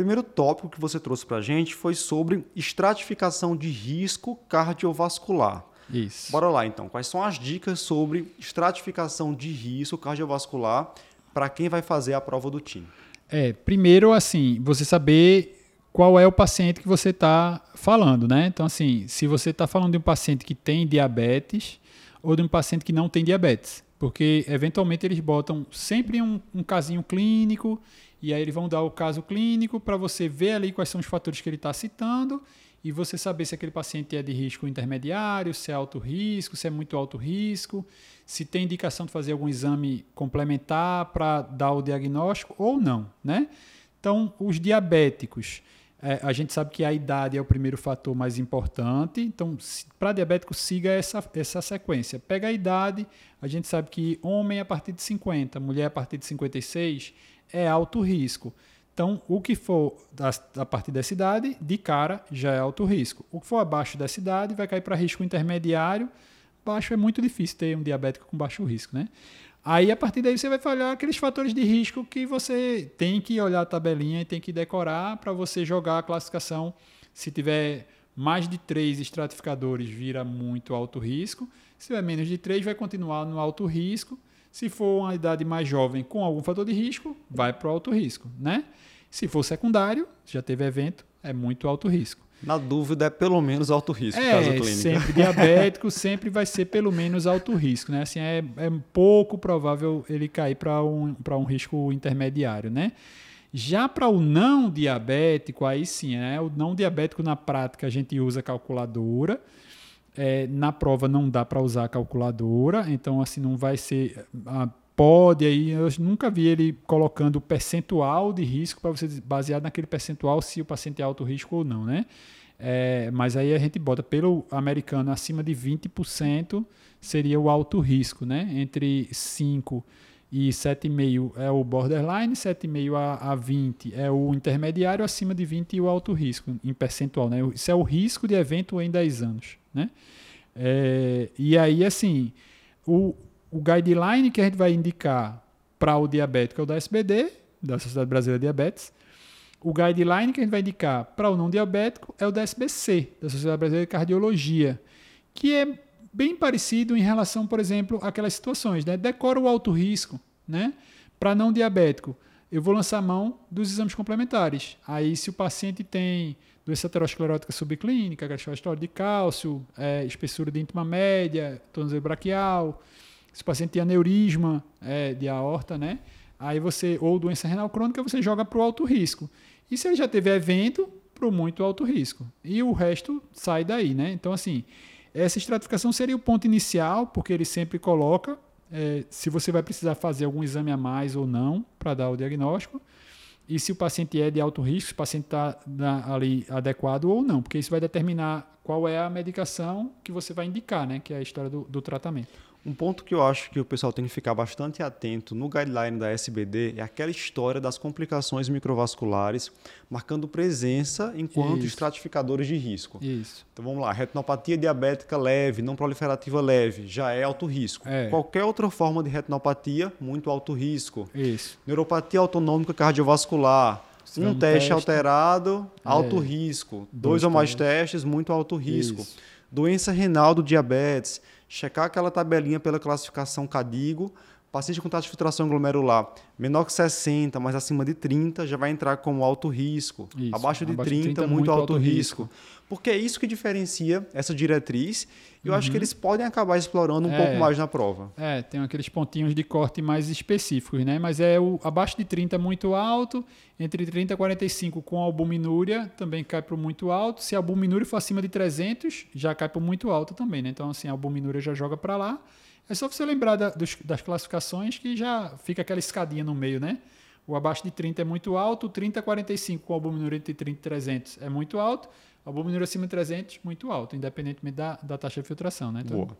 primeiro tópico que você trouxe para a gente foi sobre estratificação de risco cardiovascular. Isso. Bora lá então. Quais são as dicas sobre estratificação de risco cardiovascular para quem vai fazer a prova do TIM? É, primeiro, assim, você saber qual é o paciente que você está falando, né? Então, assim, se você está falando de um paciente que tem diabetes ou de um paciente que não tem diabetes, porque eventualmente eles botam sempre um, um casinho clínico e aí eles vão dar o caso clínico para você ver ali quais são os fatores que ele está citando e você saber se aquele paciente é de risco intermediário, se é alto risco, se é muito alto risco, se tem indicação de fazer algum exame complementar para dar o diagnóstico ou não, né? Então, os diabéticos, é, a gente sabe que a idade é o primeiro fator mais importante. Então, para diabético, siga essa, essa sequência. Pega a idade, a gente sabe que homem a partir de 50, mulher a partir de 56 é alto risco. Então, o que for a partir dessa idade, de cara, já é alto risco. O que for abaixo dessa idade vai cair para risco intermediário. Baixo é muito difícil ter um diabético com baixo risco, né? Aí, a partir daí, você vai olhar aqueles fatores de risco que você tem que olhar a tabelinha e tem que decorar para você jogar a classificação. Se tiver mais de três estratificadores, vira muito alto risco. Se tiver menos de três, vai continuar no alto risco. Se for uma idade mais jovem com algum fator de risco, vai para o alto risco, né? Se for secundário, já teve evento, é muito alto risco. Na dúvida, é pelo menos alto risco, é, caso clínico. sempre diabético, sempre vai ser pelo menos alto risco, né? Assim, é, é pouco provável ele cair para um, um risco intermediário, né? Já para o não diabético, aí sim, né? O não diabético na prática a gente usa calculadora, é, na prova não dá para usar calculadora, então assim não vai ser. A, pode aí, eu nunca vi ele colocando o percentual de risco para você basear naquele percentual se o paciente é alto risco ou não, né? É, mas aí a gente bota pelo americano acima de 20% seria o alto risco, né? Entre 5 e 7,5 é o borderline, 7,5 a, a 20 é o intermediário, acima de 20 e o alto risco em percentual, né? Isso é o risco de evento em 10 anos né? É, e aí, assim, o, o guideline que a gente vai indicar para o diabético é o da SBD, da Sociedade Brasileira de Diabetes. O guideline que a gente vai indicar para o não diabético é o da SBC, da Sociedade Brasileira de Cardiologia, que é bem parecido em relação, por exemplo, àquelas situações, né? Decora o alto risco, né? Para não diabético, eu vou lançar mão dos exames complementares. Aí, se o paciente tem doença aterosclerótica subclínica, gastrostório de cálcio, é, espessura de íntima média, tornozelo braquial, se o paciente tem aneurisma é, de aorta, né? Aí você, ou doença renal crônica, você joga para o alto risco. E se ele já teve evento, para o muito alto risco. E o resto sai daí, né? Então, assim, essa estratificação seria o ponto inicial, porque ele sempre coloca é, se você vai precisar fazer algum exame a mais ou não para dar o diagnóstico e se o paciente é de alto risco, se o paciente está ali adequado ou não, porque isso vai determinar qual é a medicação que você vai indicar, né? Que é a história do, do tratamento. Um ponto que eu acho que o pessoal tem que ficar bastante atento no guideline da SBD é aquela história das complicações microvasculares, marcando presença enquanto Isso. estratificadores de risco. Isso. Então vamos lá, retinopatia diabética leve, não proliferativa leve, já é alto risco. É. Qualquer outra forma de retinopatia, muito alto risco. Isso. Neuropatia autonômica cardiovascular, um, um teste, teste, alterado, alto é. risco. Dois, Dois ou mais testes, muito alto risco. Isso. Doença renal do diabetes checar aquela tabelinha pela classificação CADIGO, paciente com taxa de filtração glomerular menor que 60, mas acima de 30, já vai entrar como alto risco. Isso, abaixo de abaixo 30, 30 muito, muito, alto, alto risco. risco. Porque é isso que diferencia essa diretriz. E eu uhum. acho que uhum. eles podem acabar explorando um é, pouco mais na prova. É, tem aqueles pontinhos de corte mais específicos, né? Mas é o abaixo de 30 muito alto, entre 30 e 45 com albuminúria também cai para muito alto. Se a albuminúria for acima de 300, já cai para o muito alto também, né? Então assim, a albuminúria já joga para lá. É só você lembrar da, dos, das classificações que já fica aquela escadinha no meio, né? O abaixo de 30 é muito alto, 30 a 45 com albuminúria entre 30 e 300 é muito alto, albuminúria acima de 300 muito alto, independentemente da, da taxa de filtração, né? Então, Boa.